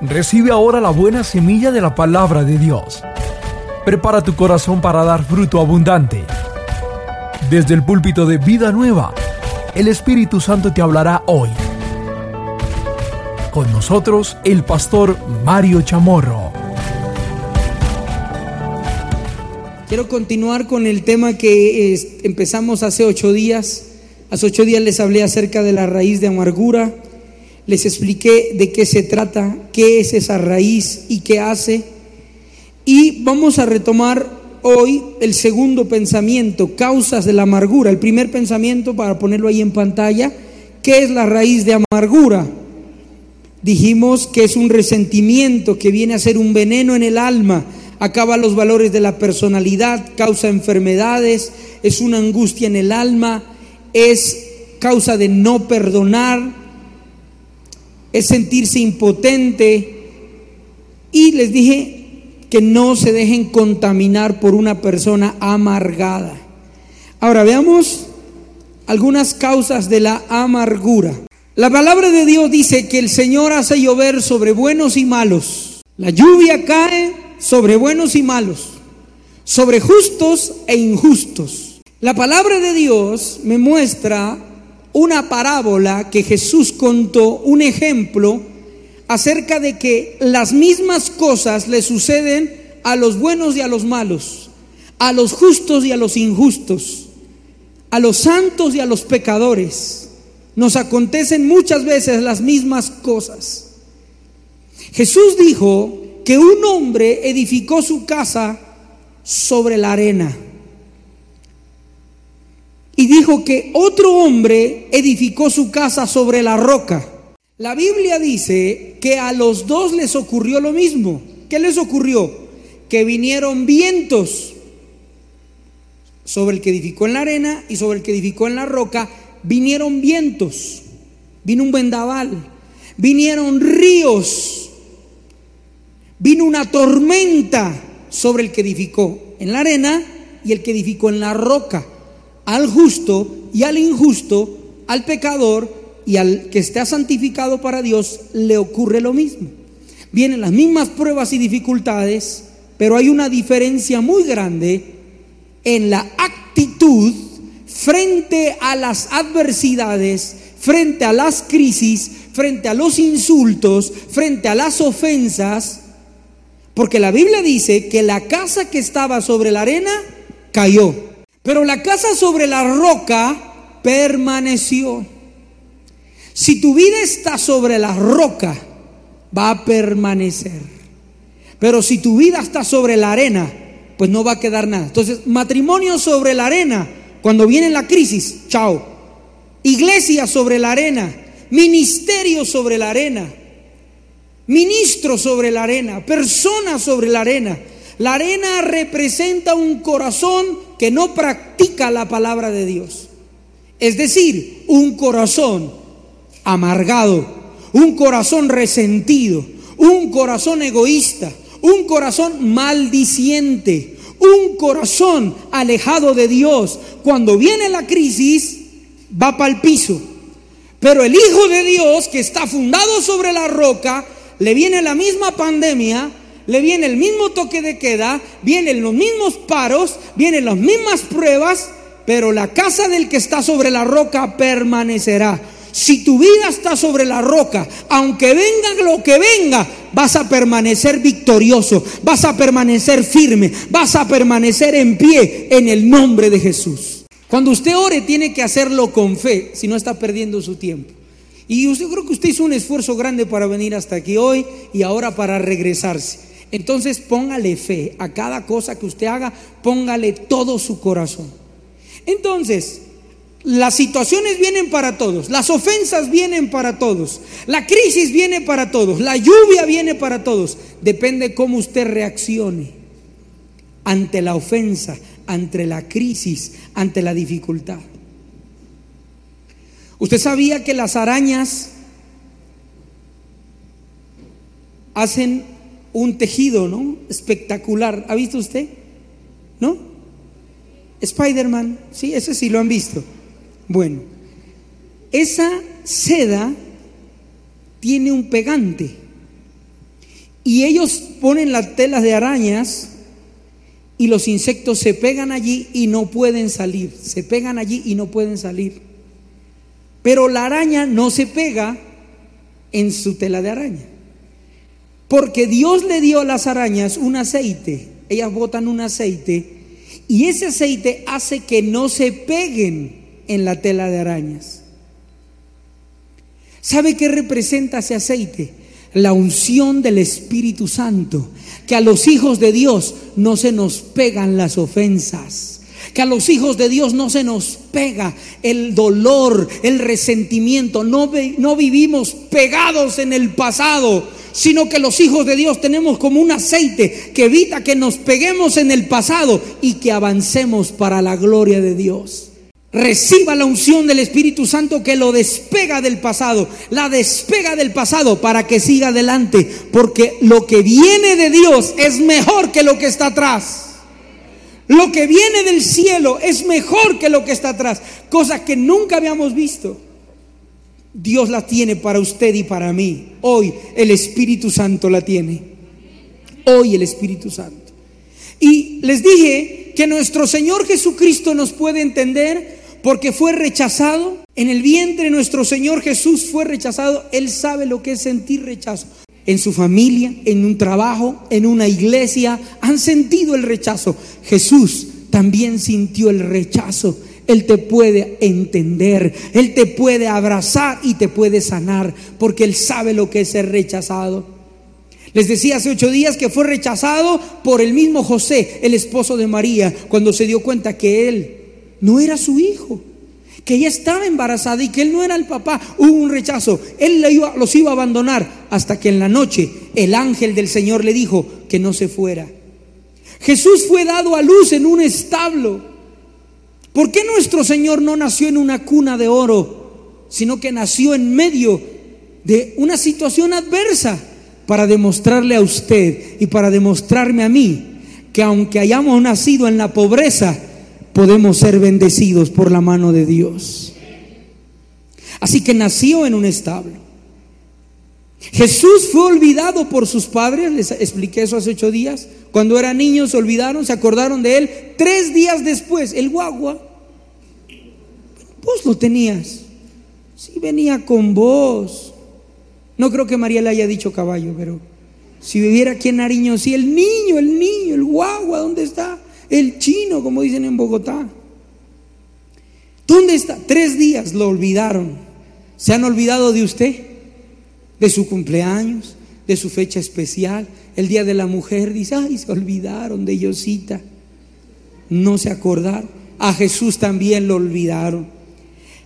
Recibe ahora la buena semilla de la palabra de Dios. Prepara tu corazón para dar fruto abundante. Desde el púlpito de Vida Nueva, el Espíritu Santo te hablará hoy. Con nosotros, el pastor Mario Chamorro. Quiero continuar con el tema que empezamos hace ocho días. Hace ocho días les hablé acerca de la raíz de amargura les expliqué de qué se trata, qué es esa raíz y qué hace. Y vamos a retomar hoy el segundo pensamiento, causas de la amargura. El primer pensamiento, para ponerlo ahí en pantalla, ¿qué es la raíz de amargura? Dijimos que es un resentimiento que viene a ser un veneno en el alma, acaba los valores de la personalidad, causa enfermedades, es una angustia en el alma, es causa de no perdonar, es sentirse impotente. Y les dije que no se dejen contaminar por una persona amargada. Ahora veamos algunas causas de la amargura. La palabra de Dios dice que el Señor hace llover sobre buenos y malos. La lluvia cae sobre buenos y malos, sobre justos e injustos. La palabra de Dios me muestra una parábola que Jesús contó, un ejemplo acerca de que las mismas cosas le suceden a los buenos y a los malos, a los justos y a los injustos, a los santos y a los pecadores. Nos acontecen muchas veces las mismas cosas. Jesús dijo que un hombre edificó su casa sobre la arena y dijo que otro hombre edificó su casa sobre la roca. La Biblia dice que a los dos les ocurrió lo mismo. ¿Qué les ocurrió? Que vinieron vientos sobre el que edificó en la arena y sobre el que edificó en la roca. Vinieron vientos, vino un vendaval, vinieron ríos, vino una tormenta sobre el que edificó en la arena y el que edificó en la roca al justo y al injusto, al pecador y al que esté santificado para Dios, le ocurre lo mismo. Vienen las mismas pruebas y dificultades, pero hay una diferencia muy grande en la actitud frente a las adversidades, frente a las crisis, frente a los insultos, frente a las ofensas, porque la Biblia dice que la casa que estaba sobre la arena cayó. Pero la casa sobre la roca permaneció. Si tu vida está sobre la roca, va a permanecer. Pero si tu vida está sobre la arena, pues no va a quedar nada. Entonces, matrimonio sobre la arena, cuando viene la crisis, chao. Iglesia sobre la arena, ministerio sobre la arena, ministro sobre la arena, persona sobre la arena. La arena representa un corazón que no practica la palabra de Dios. Es decir, un corazón amargado, un corazón resentido, un corazón egoísta, un corazón maldiciente, un corazón alejado de Dios. Cuando viene la crisis, va para el piso. Pero el Hijo de Dios, que está fundado sobre la roca, le viene la misma pandemia, le viene el mismo toque de queda, vienen los mismos paros, vienen las mismas pruebas, pero la casa del que está sobre la roca permanecerá. Si tu vida está sobre la roca, aunque venga lo que venga, vas a permanecer victorioso, vas a permanecer firme, vas a permanecer en pie en el nombre de Jesús. Cuando usted ore tiene que hacerlo con fe, si no está perdiendo su tiempo. Y yo creo que usted hizo un esfuerzo grande para venir hasta aquí hoy y ahora para regresarse. Entonces póngale fe a cada cosa que usted haga, póngale todo su corazón. Entonces, las situaciones vienen para todos, las ofensas vienen para todos, la crisis viene para todos, la lluvia viene para todos. Depende cómo usted reaccione ante la ofensa, ante la crisis, ante la dificultad. ¿Usted sabía que las arañas hacen un tejido, ¿no? Espectacular. ¿Ha visto usted? ¿No? Spider-Man, sí, ese sí lo han visto. Bueno, esa seda tiene un pegante. Y ellos ponen las telas de arañas y los insectos se pegan allí y no pueden salir. Se pegan allí y no pueden salir. Pero la araña no se pega en su tela de araña. Porque Dios le dio a las arañas un aceite. Ellas botan un aceite y ese aceite hace que no se peguen en la tela de arañas. ¿Sabe qué representa ese aceite? La unción del Espíritu Santo. Que a los hijos de Dios no se nos pegan las ofensas. Que a los hijos de Dios no se nos pega el dolor, el resentimiento. No, no vivimos pegados en el pasado sino que los hijos de Dios tenemos como un aceite que evita que nos peguemos en el pasado y que avancemos para la gloria de Dios. Reciba la unción del Espíritu Santo que lo despega del pasado, la despega del pasado para que siga adelante, porque lo que viene de Dios es mejor que lo que está atrás. Lo que viene del cielo es mejor que lo que está atrás, cosas que nunca habíamos visto. Dios la tiene para usted y para mí. Hoy el Espíritu Santo la tiene. Hoy el Espíritu Santo. Y les dije que nuestro Señor Jesucristo nos puede entender porque fue rechazado. En el vientre nuestro Señor Jesús fue rechazado. Él sabe lo que es sentir rechazo. En su familia, en un trabajo, en una iglesia, han sentido el rechazo. Jesús también sintió el rechazo él te puede entender, Él te puede abrazar y te puede sanar, porque Él sabe lo que es ser rechazado. Les decía hace ocho días que fue rechazado por el mismo José, el esposo de María, cuando se dio cuenta que Él no era su hijo, que ella estaba embarazada y que Él no era el papá. Hubo un rechazo. Él los iba a abandonar hasta que en la noche el ángel del Señor le dijo que no se fuera. Jesús fue dado a luz en un establo. ¿Por qué nuestro Señor no nació en una cuna de oro, sino que nació en medio de una situación adversa para demostrarle a usted y para demostrarme a mí que aunque hayamos nacido en la pobreza, podemos ser bendecidos por la mano de Dios? Así que nació en un establo. Jesús fue olvidado por sus padres, les expliqué eso hace ocho días. Cuando era niño se olvidaron, se acordaron de él. Tres días después, el guagua Vos lo tenías. Si venía con vos. No creo que María le haya dicho caballo, pero si viviera aquí en Nariño, sí, el niño, el niño, el guagua, ¿dónde está? El chino, como dicen en Bogotá. ¿Dónde está? Tres días lo olvidaron. ¿Se han olvidado de usted? De su cumpleaños, de su fecha especial, el Día de la Mujer. Dice, ay, se olvidaron de Yosita. No se acordaron. A Jesús también lo olvidaron.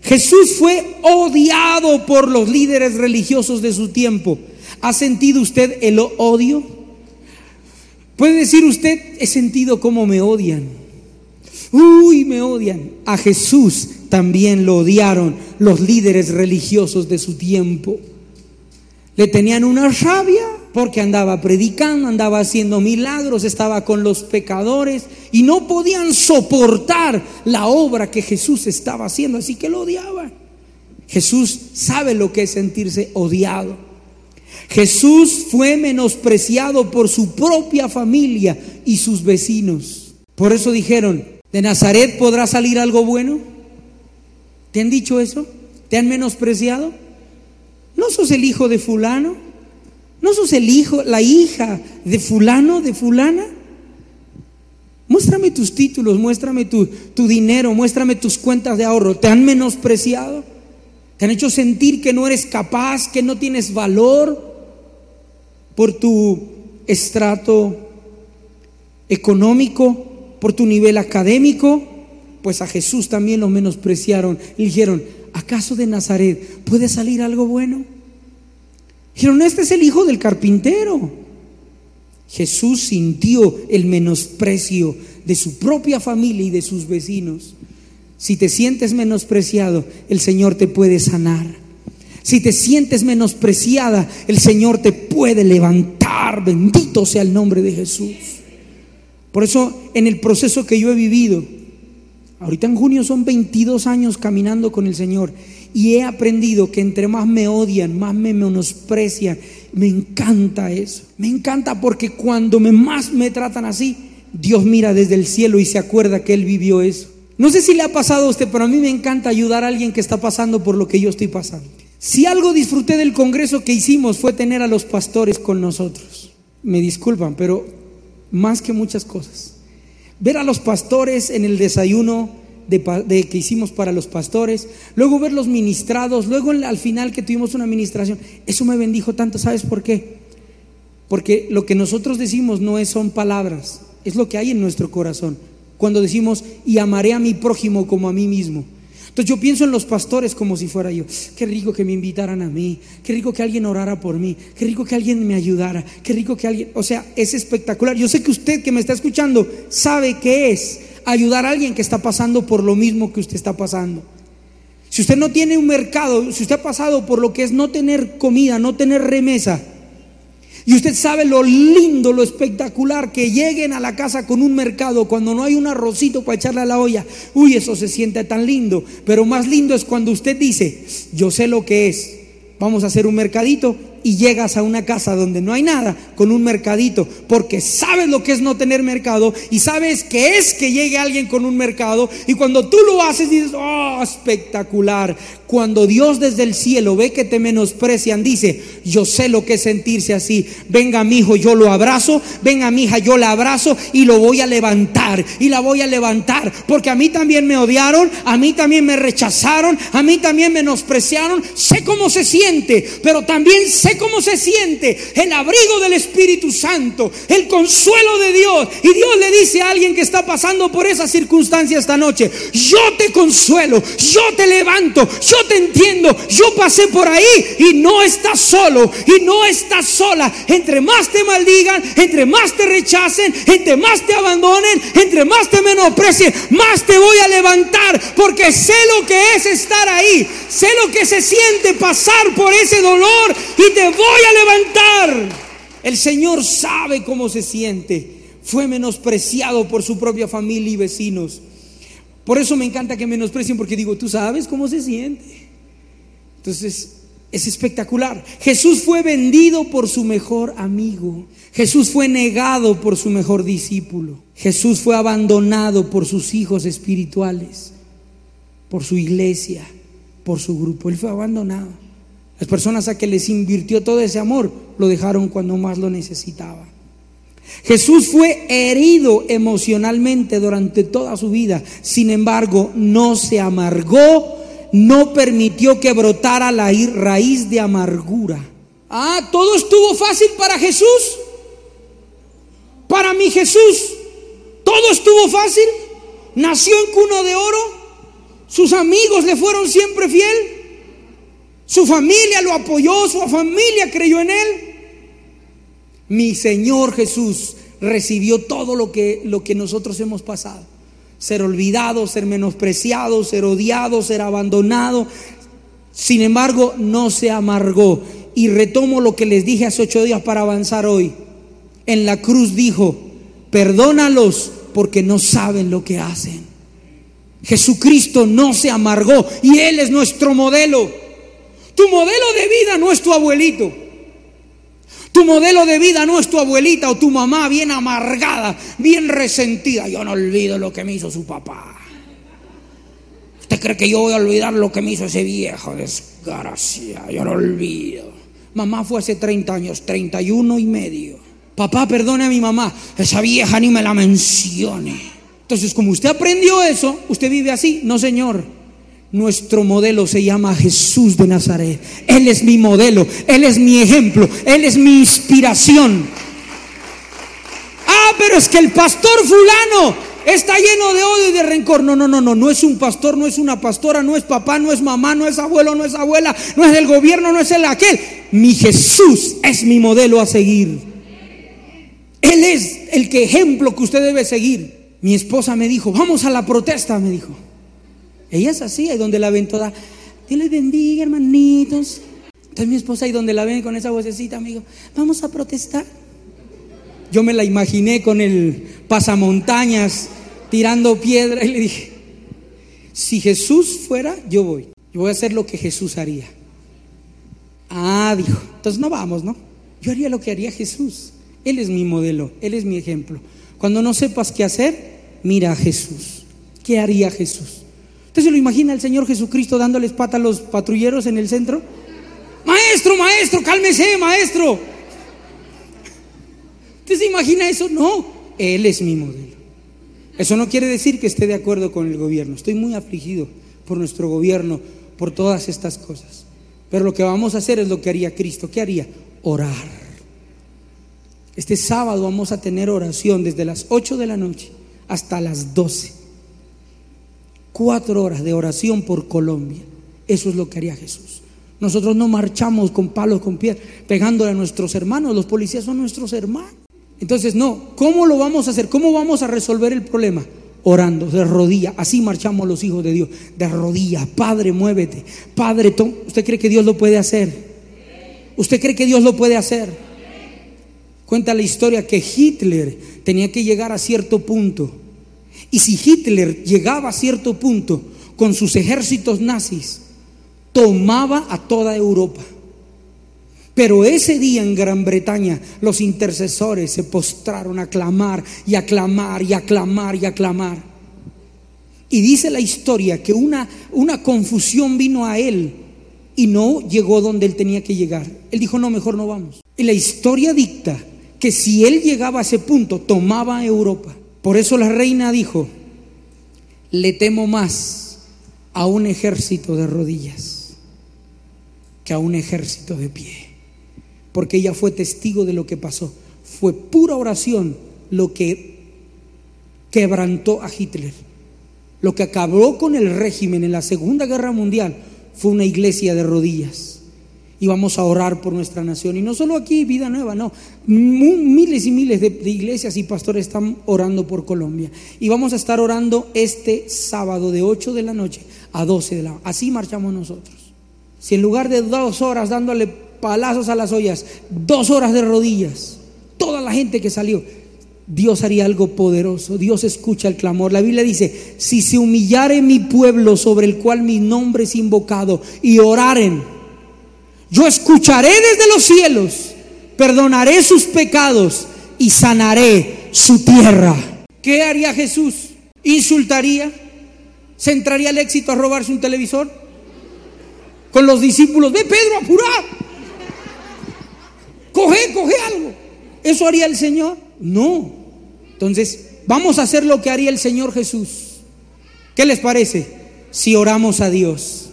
Jesús fue odiado por los líderes religiosos de su tiempo. ¿Ha sentido usted el odio? Puede decir usted, he sentido cómo me odian. Uy, me odian. A Jesús también lo odiaron los líderes religiosos de su tiempo. Le tenían una rabia porque andaba predicando, andaba haciendo milagros, estaba con los pecadores y no podían soportar la obra que Jesús estaba haciendo, así que lo odiaban. Jesús sabe lo que es sentirse odiado. Jesús fue menospreciado por su propia familia y sus vecinos. Por eso dijeron, ¿de Nazaret podrá salir algo bueno? ¿Te han dicho eso? ¿Te han menospreciado? ¿No sos el hijo de fulano? ¿No sos el hijo, la hija de fulano, de fulana? Muéstrame tus títulos, muéstrame tu, tu, dinero, muéstrame tus cuentas de ahorro. ¿Te han menospreciado? ¿Te han hecho sentir que no eres capaz, que no tienes valor por tu estrato económico, por tu nivel académico? Pues a Jesús también lo menospreciaron y dijeron, ¿acaso de Nazaret puede salir algo bueno? Dijeron, este es el hijo del carpintero. Jesús sintió el menosprecio de su propia familia y de sus vecinos. Si te sientes menospreciado, el Señor te puede sanar. Si te sientes menospreciada, el Señor te puede levantar. Bendito sea el nombre de Jesús. Por eso, en el proceso que yo he vivido, ahorita en junio son 22 años caminando con el Señor Y he aprendido que entre más me odian, más me menosprecian. Me encanta eso. Me encanta porque cuando me, más me tratan así, Dios mira desde el cielo y se acuerda que Él vivió eso. No sé si le ha pasado a usted, pero a mí me encanta ayudar a alguien que está pasando por lo que yo estoy pasando. Si algo disfruté del congreso que hicimos fue tener a los pastores con nosotros. Me disculpan, pero más que muchas cosas. Ver a los pastores en el desayuno de, que hicimos para los pastores, luego verlos ministrados, luego al final que tuvimos una administración, eso me bendijo tanto. ¿Sabes por qué? Porque lo que nosotros decimos no es, son palabras, es lo que hay en nuestro corazón. Cuando decimos, y amaré a mi prójimo como a mí mismo. Entonces yo pienso en los pastores como si fuera yo. Qué rico que me invitaran a mí, qué rico que alguien orara por mí, qué rico que alguien me ayudara, qué rico que alguien, o sea, es espectacular. Yo sé que usted que me está escuchando sabe qué es ayudar a alguien que está pasando por lo mismo que usted está pasando. Si usted no tiene un mercado, si usted ha pasado por lo que es no tener comida, no tener remesa, y usted sabe lo lindo, lo espectacular que lleguen a la casa con un mercado cuando no hay un arrocito para echarle a la olla. Uy, eso se siente tan lindo. Pero más lindo es cuando usted dice, yo sé lo que es. Vamos a hacer un mercadito y llegas a una casa donde no hay nada con un mercadito, porque sabes lo que es no tener mercado y sabes que es que llegue alguien con un mercado y cuando tú lo haces dices, oh, espectacular. Cuando Dios desde el cielo ve que te menosprecian, dice, yo sé lo que es sentirse así. Venga mi hijo, yo lo abrazo, venga mi hija, yo la abrazo y lo voy a levantar y la voy a levantar, porque a mí también me odiaron, a mí también me rechazaron, a mí también menospreciaron, sé cómo se siente, pero también sé cómo se siente el abrigo del Espíritu Santo, el consuelo de Dios. Y Dios le dice a alguien que está pasando por esa circunstancia esta noche, yo te consuelo, yo te levanto, yo te entiendo, yo pasé por ahí y no estás solo y no estás sola. Entre más te maldigan, entre más te rechacen, entre más te abandonen, entre más te menosprecien, más te voy a levantar porque sé lo que es estar ahí, sé lo que se siente pasar por ese dolor y te voy a levantar. El Señor sabe cómo se siente. Fue menospreciado por su propia familia y vecinos. Por eso me encanta que menosprecien, porque digo, tú sabes cómo se siente. Entonces, es espectacular. Jesús fue vendido por su mejor amigo. Jesús fue negado por su mejor discípulo. Jesús fue abandonado por sus hijos espirituales, por su iglesia, por su grupo. Él fue abandonado. Las personas a que les invirtió todo ese amor lo dejaron cuando más lo necesitaban. Jesús fue herido emocionalmente durante toda su vida, sin embargo no se amargó, no permitió que brotara la raíz de amargura. Ah, todo estuvo fácil para Jesús. Para mi Jesús, todo estuvo fácil. Nació en cuna de oro, sus amigos le fueron siempre fiel, su familia lo apoyó, su familia creyó en él. Mi Señor Jesús recibió todo lo que, lo que nosotros hemos pasado. Ser olvidado, ser menospreciado, ser odiado, ser abandonado. Sin embargo, no se amargó. Y retomo lo que les dije hace ocho días para avanzar hoy. En la cruz dijo, perdónalos porque no saben lo que hacen. Jesucristo no se amargó y Él es nuestro modelo. Tu modelo de vida no es tu abuelito. Tu modelo de vida no es tu abuelita o tu mamá bien amargada, bien resentida. Yo no olvido lo que me hizo su papá. ¿Usted cree que yo voy a olvidar lo que me hizo ese viejo desgracia? Yo no olvido. Mamá fue hace 30 años, 31 y medio. Papá, perdone a mi mamá, esa vieja ni me la mencione. Entonces, como usted aprendió eso, usted vive así. No, señor. Nuestro modelo se llama Jesús de Nazaret. Él es mi modelo, Él es mi ejemplo, Él es mi inspiración. Ah, pero es que el pastor fulano está lleno de odio y de rencor. No, no, no, no, no es un pastor, no es una pastora, no es papá, no es mamá, no es abuelo, no es abuela, no es el gobierno, no es el aquel. Mi Jesús es mi modelo a seguir. Él es el que ejemplo que usted debe seguir. Mi esposa me dijo, vamos a la protesta, me dijo. Ella es así, ahí donde la ven toda. Dios les bendiga, hermanitos. Entonces mi esposa ahí donde la ven con esa vocecita, amigo, vamos a protestar. Yo me la imaginé con el pasamontañas tirando piedra y le dije, si Jesús fuera, yo voy. Yo voy a hacer lo que Jesús haría. Ah, dijo, entonces no vamos, ¿no? Yo haría lo que haría Jesús. Él es mi modelo, Él es mi ejemplo. Cuando no sepas qué hacer, mira a Jesús. ¿Qué haría Jesús? ¿Usted se lo imagina el Señor Jesucristo dándoles pata a los patrulleros en el centro? Maestro, maestro, cálmese, maestro. ¿Usted se imagina eso? No, Él es mi modelo. Eso no quiere decir que esté de acuerdo con el gobierno. Estoy muy afligido por nuestro gobierno, por todas estas cosas. Pero lo que vamos a hacer es lo que haría Cristo. ¿Qué haría? Orar. Este sábado vamos a tener oración desde las 8 de la noche hasta las 12. Cuatro horas de oración por Colombia. Eso es lo que haría Jesús. Nosotros no marchamos con palos, con piedras, pegándole a nuestros hermanos. Los policías son nuestros hermanos. Entonces, no, ¿cómo lo vamos a hacer? ¿Cómo vamos a resolver el problema? Orando, de rodilla. Así marchamos los hijos de Dios. De rodilla. Padre, muévete. Padre, ¿usted cree que Dios lo puede hacer? ¿Usted cree que Dios lo puede hacer? Cuenta la historia que Hitler tenía que llegar a cierto punto. Y si Hitler llegaba a cierto punto con sus ejércitos nazis, tomaba a toda Europa. Pero ese día en Gran Bretaña los intercesores se postraron a clamar y a clamar y a clamar y a clamar. Y dice la historia que una, una confusión vino a él y no llegó donde él tenía que llegar. Él dijo, no, mejor no vamos. Y la historia dicta que si él llegaba a ese punto, tomaba Europa. Por eso la reina dijo, le temo más a un ejército de rodillas que a un ejército de pie. Porque ella fue testigo de lo que pasó. Fue pura oración lo que quebrantó a Hitler. Lo que acabó con el régimen en la Segunda Guerra Mundial fue una iglesia de rodillas y vamos a orar por nuestra nación. Y no solo aquí, Vida Nueva, no. Miles y miles de, iglesias y pastores están orando por Colombia. Y vamos a estar orando este sábado de 8 de la noche a 12 de la noche. Así marchamos nosotros. Si en lugar de dos horas dándole palazos a las ollas, dos horas de rodillas, toda la gente que salió, Dios haría algo poderoso. Dios escucha el clamor. La Biblia dice, si se humillare mi pueblo sobre el cual mi nombre es invocado y oraren, yo escucharé desde los cielos, perdonaré sus pecados y sanaré su tierra. ¿Qué haría Jesús? ¿Insultaría? ¿Se entraría al éxito a robarse un televisor? Con los discípulos, ve Pedro, apurar. Coge, coge algo. ¿Eso haría el Señor? No. Entonces, vamos a hacer lo que haría el Señor Jesús. ¿Qué les parece? Si oramos a Dios.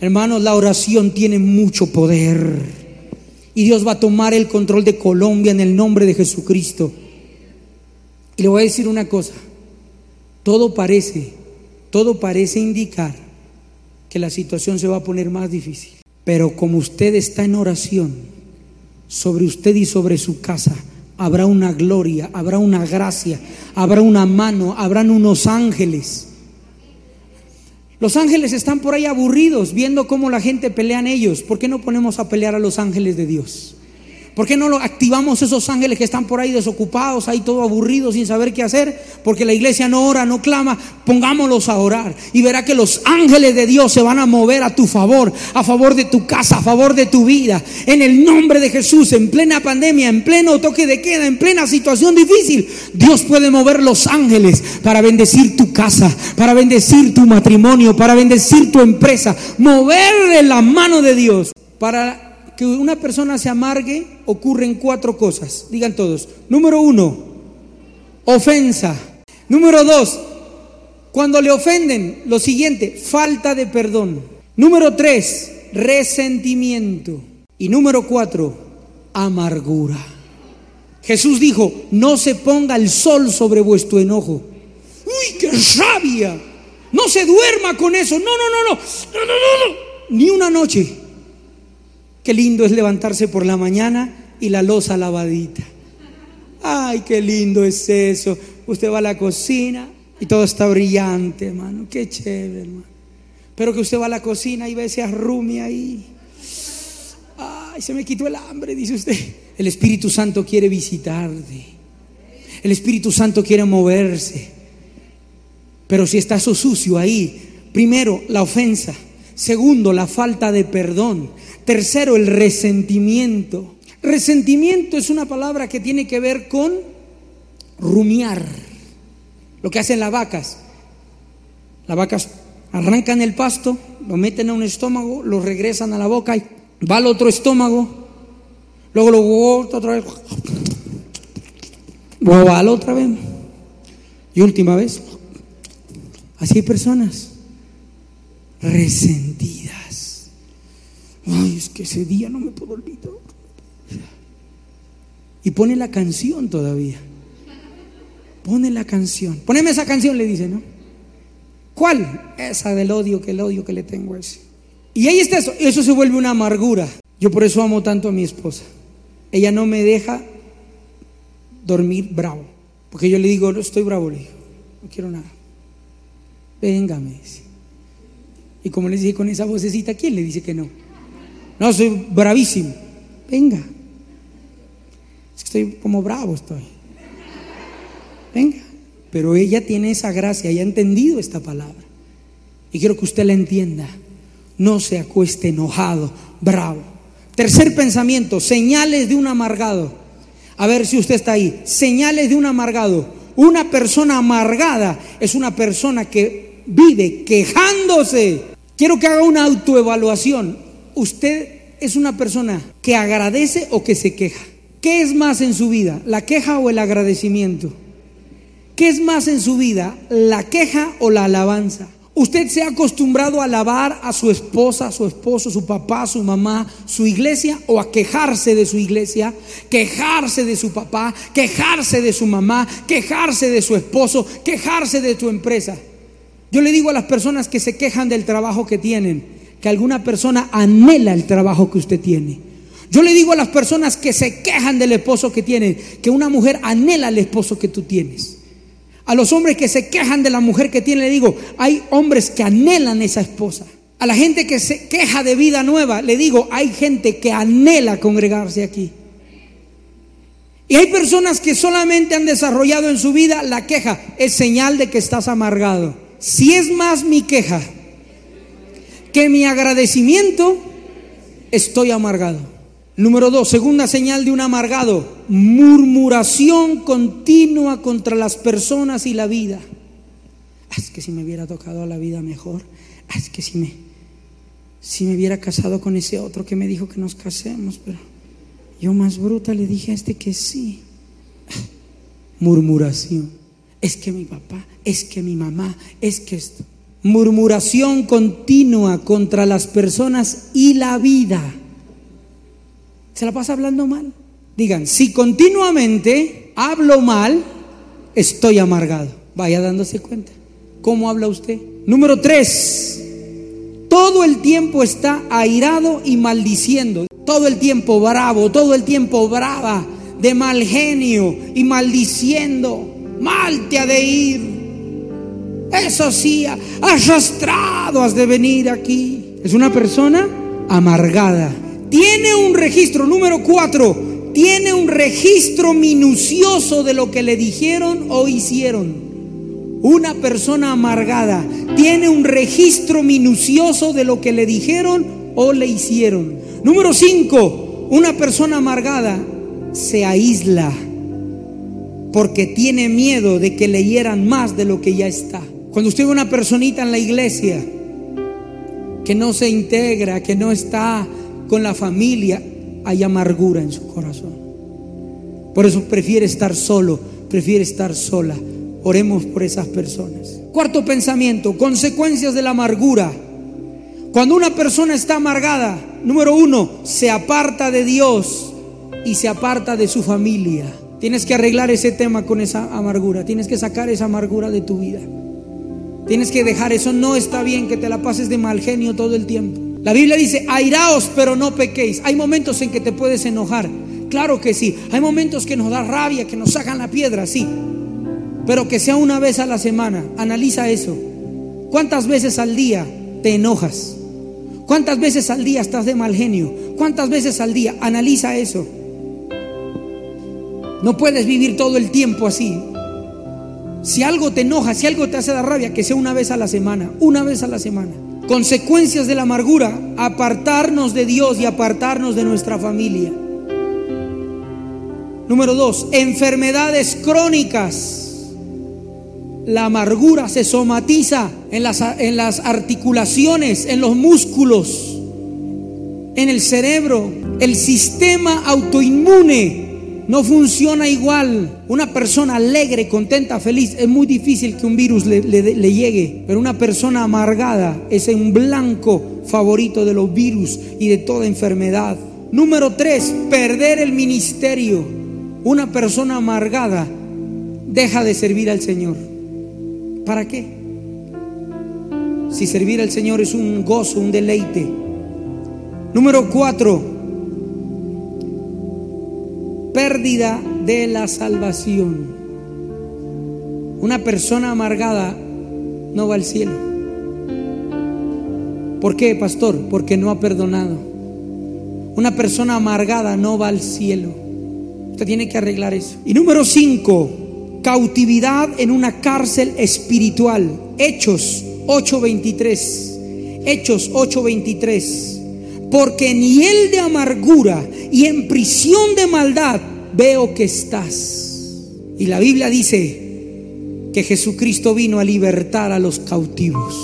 Hermanos, la oración tiene mucho poder. Y Dios va a tomar el control de Colombia en el nombre de Jesucristo. Y le voy a decir una cosa. Todo parece, todo parece indicar que la situación se va a poner más difícil. Pero como usted está en oración sobre usted y sobre su casa, habrá una gloria, habrá una gracia, habrá una mano, habrán unos ángeles los ángeles están por ahí aburridos viendo cómo la gente pelea en ellos. ¿Por qué no ponemos a pelear a los ángeles de Dios? ¿Por qué no lo activamos esos ángeles que están por ahí desocupados, ahí todo aburridos, sin saber qué hacer? Porque la iglesia no ora, no clama. Pongámoslos a orar y verá que los ángeles de Dios se van a mover a tu favor, a favor de tu casa, a favor de tu vida. En el nombre de Jesús, en plena pandemia, en pleno toque de queda, en plena situación difícil, Dios puede mover los ángeles para bendecir tu casa, para bendecir tu matrimonio, para bendecir tu empresa. Moverle la mano de Dios para que una persona se amargue ocurren cuatro cosas. Digan todos. Número uno, ofensa. Número dos, cuando le ofenden, lo siguiente, falta de perdón. Número tres, resentimiento. Y número cuatro, amargura. Jesús dijo, no se ponga el sol sobre vuestro enojo. Uy, qué rabia. No se duerma con eso. No, no, no, no. No, no, no, no. Ni una noche. Qué lindo es levantarse por la mañana y la losa lavadita. Ay, qué lindo es eso. Usted va a la cocina y todo está brillante, hermano. Qué chévere, hermano. Pero que usted va a la cocina y ve ese arrumi ahí. Ay, se me quitó el hambre, dice usted. El Espíritu Santo quiere visitarte. El Espíritu Santo quiere moverse. Pero si está eso sucio ahí, primero la ofensa. Segundo, la falta de perdón. Tercero, el resentimiento. Resentimiento es una palabra que tiene que ver con rumiar. Lo que hacen las vacas. Las vacas arrancan el pasto, lo meten a un estómago, lo regresan a la boca y va al otro estómago, luego lo bota otra vez, luego va al otra vez, y última vez. Así hay personas resentidas. Ay, es que ese día no me puedo olvidar. Y pone la canción todavía. Pone la canción. Poneme esa canción, le dice, ¿no? ¿Cuál? Esa del odio, que el odio que le tengo a ese. Y ahí está eso. Eso se vuelve una amargura. Yo por eso amo tanto a mi esposa. Ella no me deja dormir bravo. Porque yo le digo, no estoy bravo, le digo, no quiero nada. Venga, me dice. Y como le dije con esa vocecita, ¿quién le dice que no? No, soy bravísimo. Venga. Estoy como bravo, estoy. Venga. Pero ella tiene esa gracia y ha entendido esta palabra. Y quiero que usted la entienda. No se acueste enojado, bravo. Tercer pensamiento, señales de un amargado. A ver si usted está ahí. Señales de un amargado. Una persona amargada es una persona que vive quejándose. Quiero que haga una autoevaluación. ¿Usted es una persona que agradece o que se queja? ¿Qué es más en su vida, la queja o el agradecimiento? ¿Qué es más en su vida, la queja o la alabanza? Usted se ha acostumbrado a alabar a su esposa, su esposo, su papá, su mamá, su iglesia o a quejarse de su iglesia, quejarse de su papá, quejarse de su mamá, quejarse de su esposo, quejarse de tu empresa. Yo le digo a las personas que se quejan del trabajo que tienen, que alguna persona anhela el trabajo que usted tiene. Yo le digo a las personas que se quejan del esposo que tienen, que una mujer anhela el esposo que tú tienes. A los hombres que se quejan de la mujer que tiene, le digo, hay hombres que anhelan esa esposa. A la gente que se queja de vida nueva, le digo, hay gente que anhela congregarse aquí. Y hay personas que solamente han desarrollado en su vida la queja. Es señal de que estás amargado. Si es más mi queja que mi agradecimiento, estoy amargado. Número dos, segunda señal de un amargado, murmuración continua contra las personas y la vida. Ah, es que si me hubiera tocado a la vida mejor, ah, es que si me, si me hubiera casado con ese otro que me dijo que nos casemos, pero yo más bruta le dije a este que sí. Ah, murmuración. Es que mi papá, es que mi mamá, es que esto. Murmuración continua contra las personas y la vida se la pasa hablando mal. Digan, si continuamente hablo mal, estoy amargado. Vaya dándose cuenta. ¿Cómo habla usted? Número tres, todo el tiempo está airado y maldiciendo. Todo el tiempo bravo, todo el tiempo brava, de mal genio y maldiciendo. Mal te ha de ir. Eso sí, arrastrado has de venir aquí. Es una persona amargada tiene un registro, número cuatro, tiene un registro minucioso de lo que le dijeron o hicieron. Una persona amargada tiene un registro minucioso de lo que le dijeron o le hicieron. Número cinco, una persona amargada se aísla porque tiene miedo de que le hieran más de lo que ya está. Cuando usted ve una personita en la iglesia que no se integra, que no está con la familia, hay amargura en su corazón. Por eso prefiere estar solo, prefiere estar sola. Oremos por esas personas. Cuarto pensamiento, consecuencias de la amargura. Cuando una persona está amargada, número uno, se aparta de Dios y se aparta de su familia. Tienes que arreglar ese tema con esa amargura. Tienes que sacar esa amargura de tu vida. Tienes que dejar eso. No está bien que te la pases de mal genio todo el tiempo. La Biblia dice, airaos, pero no pequéis. Hay momentos en que te puedes enojar. Claro que sí. Hay momentos que nos da rabia, que nos sacan la piedra, sí. Pero que sea una vez a la semana. Analiza eso. ¿Cuántas veces al día te enojas? ¿Cuántas veces al día estás de mal genio? ¿Cuántas veces al día? Analiza eso. No puedes vivir todo el tiempo así. Si algo te enoja, si algo te hace dar rabia, que sea una vez a la semana, una vez a la semana. Consecuencias de la amargura, apartarnos de Dios y apartarnos de nuestra familia. Número dos, enfermedades crónicas. La amargura se somatiza en las, en las articulaciones, en los músculos, en el cerebro. El sistema autoinmune no funciona igual. Una persona alegre, contenta, feliz, es muy difícil que un virus le, llegue. Pero una persona amargada es un blanco favorito de los virus y de toda enfermedad. Número tres, perder el ministerio. Una persona amargada deja de servir al Señor. ¿Para qué? Si servir al Señor es un gozo, un deleite. Número cuatro, pérdida de la salvación. Una persona amargada no va al cielo. ¿Por qué, pastor? Porque no ha perdonado. Una persona amargada no va al cielo. Usted tiene que arreglar eso. Y número 5, cautividad en una cárcel espiritual. Hechos 8:23. Hechos 8:23 porque en hiel de amargura y en prisión de maldad veo que estás. Y la Biblia dice que Jesucristo vino a libertar a los cautivos.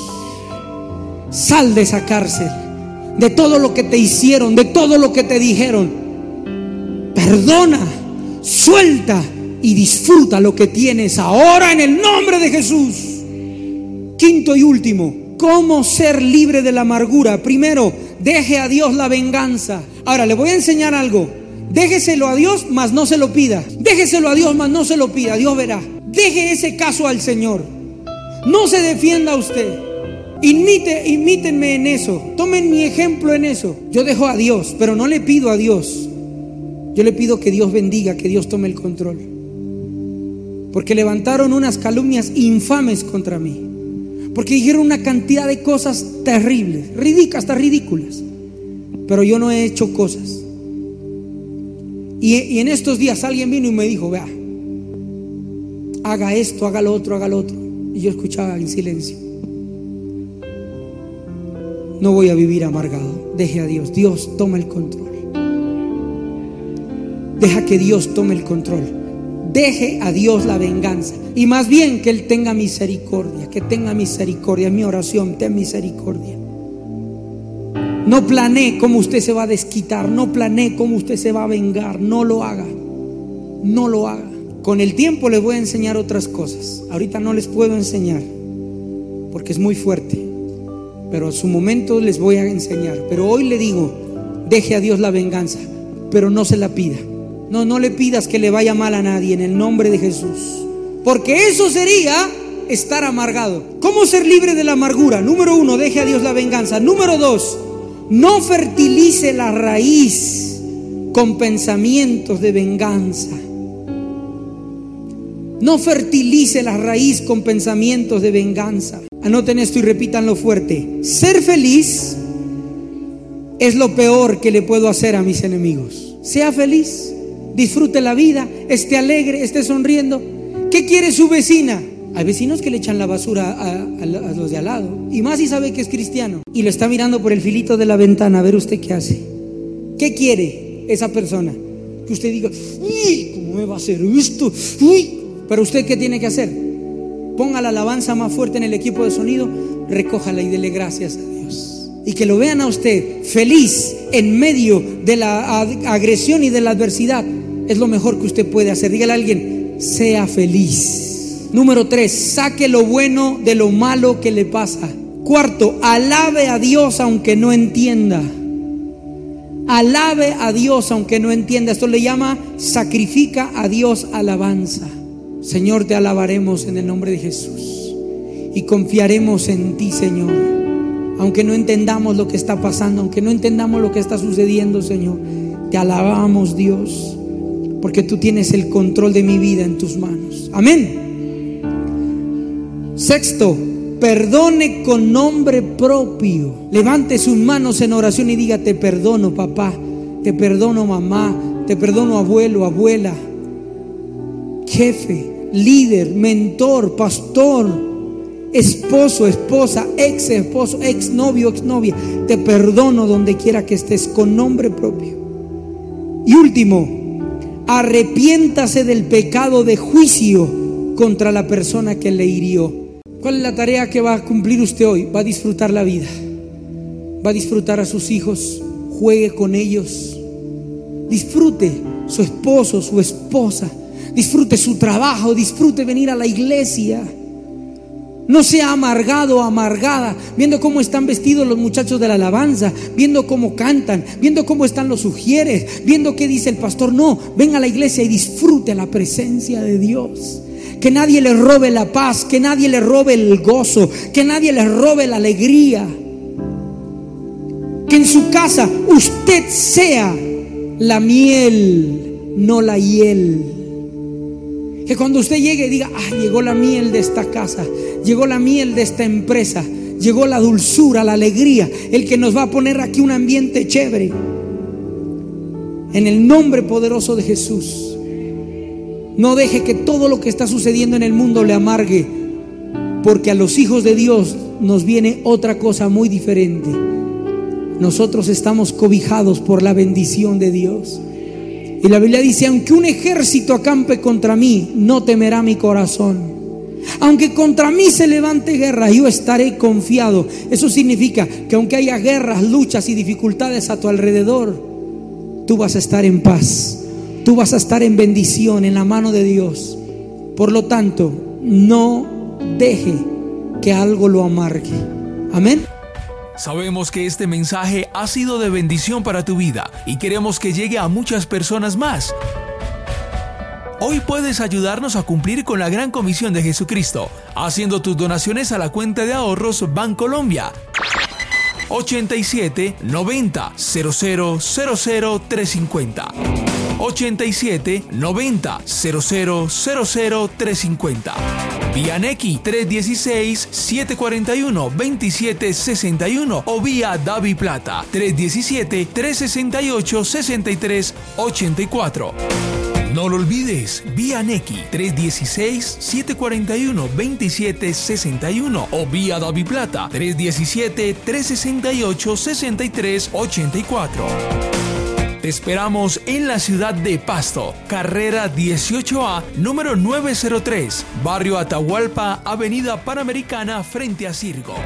Sal de esa cárcel, de todo lo que te hicieron, de todo lo que te dijeron. Perdona, suelta y disfruta lo que tienes ahora en el nombre de Jesús. Quinto y último, ¿cómo ser libre de la amargura? Primero, deje a Dios la venganza. Ahora le voy a enseñar algo. Déjeselo a Dios, mas no se lo pida. Déjeselo a Dios, mas no se lo pida. Dios verá. Deje ese caso al Señor. No se defienda usted. Imite, imítenme en eso. Tomen mi ejemplo en eso. Yo dejo a Dios, pero no le pido a Dios. Yo le pido que Dios bendiga, que Dios tome el control. Porque levantaron unas calumnias infames contra mí. Porque dijeron una cantidad de cosas terribles, ridículas, hasta ridículas. Pero yo no he hecho cosas. Y, en estos días alguien vino y me dijo, vea, haga esto, haga lo otro, haga lo otro. Y yo escuchaba en silencio. No voy a vivir amargado. Deje a Dios. Dios toma el control. Deja que Dios tome el control deje a Dios la venganza. Y más bien que Él tenga misericordia, que tenga misericordia. Mi oración, ten misericordia. No planee cómo usted se va a desquitar, no planee cómo usted se va a vengar, no lo haga. No lo haga. Con el tiempo les voy a enseñar otras cosas. Ahorita no les puedo enseñar porque es muy fuerte. Pero a su momento les voy a enseñar. Pero hoy le digo, deje a Dios la venganza, pero no se la pida. No, no le pidas que le vaya mal a nadie en el nombre de Jesús. Porque eso sería estar amargado. ¿Cómo ser libre de la amargura? Número uno, deje a Dios la venganza. Número dos, no fertilice la raíz con pensamientos de venganza. No fertilice la raíz con pensamientos de venganza. Anoten esto y repítanlo fuerte. Ser feliz es lo peor que le puedo hacer a mis enemigos. Sea feliz disfrute la vida, esté alegre, esté sonriendo. ¿Qué quiere su vecina? Hay vecinos que le echan la basura a, los de al lado. Y más si sabe que es cristiano. Y lo está mirando por el filito de la ventana a ver usted qué hace. ¿Qué quiere esa persona? Que usted diga, uy, ¿cómo me va a hacer esto? Uy. Pero usted qué tiene que hacer? Ponga la alabanza más fuerte en el equipo de sonido, recójala y dele gracias a Dios. Y que lo vean a usted feliz en medio de la agresión y de la adversidad es lo mejor que usted puede hacer. Dígale a alguien, sea feliz. Número tres, saque lo bueno de lo malo que le pasa. Cuarto, alabe a Dios aunque no entienda. Alabe a Dios aunque no entienda. Esto le llama sacrifica a Dios alabanza. Señor, te alabaremos en el nombre de Jesús. Y confiaremos en ti, Señor. Aunque no entendamos lo que está pasando, aunque no entendamos lo que está sucediendo, Señor. Te alabamos, Dios porque tú tienes el control de mi vida en tus manos. Amén. Sexto, perdone con nombre propio. Levante sus manos en oración y diga, te perdono papá, te perdono mamá, te perdono abuelo, abuela, jefe, líder, mentor, pastor, esposo, esposa, ex esposo, ex novio, ex novia, te perdono donde quiera que estés con nombre propio. Y último, arrepiéntase del pecado de juicio contra la persona que le hirió. ¿Cuál es la tarea que va a cumplir usted hoy? Va a disfrutar la vida. Va a disfrutar a sus hijos. Juegue con ellos. Disfrute su esposo, su esposa. Disfrute su trabajo. Disfrute venir a la iglesia. No sea amargado o amargada, viendo cómo están vestidos los muchachos de la alabanza, viendo cómo cantan, viendo cómo están los sugieres, viendo qué dice el pastor. No, ven a la iglesia y disfrute la presencia de Dios. Que nadie le robe la paz, que nadie le robe el gozo, que nadie le robe la alegría. Que en su casa usted sea la miel, no la hiel. Que cuando usted llegue diga, ah, llegó la miel de esta casa, llegó la miel de esta empresa, llegó la dulzura, la alegría, el que nos va a poner aquí un ambiente chévere. En el nombre poderoso de Jesús. No deje que todo lo que está sucediendo en el mundo le amargue, porque a los hijos de Dios nos viene otra cosa muy diferente. Nosotros estamos cobijados por la bendición de Dios. Y la Biblia dice, aunque un ejército acampe contra mí, no temerá mi corazón. Aunque contra mí se levante guerra, yo estaré confiado. Eso significa que aunque haya guerras, luchas y dificultades a tu alrededor, tú vas a estar en paz. Tú vas a estar en bendición, en la mano de Dios. Por lo tanto, no deje que algo lo amargue. Amén. Sabemos que este mensaje ha sido de bendición para tu vida y queremos que llegue a muchas personas más. Hoy puedes ayudarnos a cumplir con la gran comisión de Jesucristo, haciendo tus donaciones a la cuenta de ahorros Bancolombia 87 90 00 00 350. 87 90 00 00 350. Vía Neki 316 741 2761 o vía Davi Plata 317 368 63 84. No lo olvides, vía Neki 316-741-2761 o vía Davi Plata 317-368-6384. Te esperamos en la ciudad de Pasto, carrera 18A, número 903, barrio Atahualpa, avenida Panamericana, frente a Circo.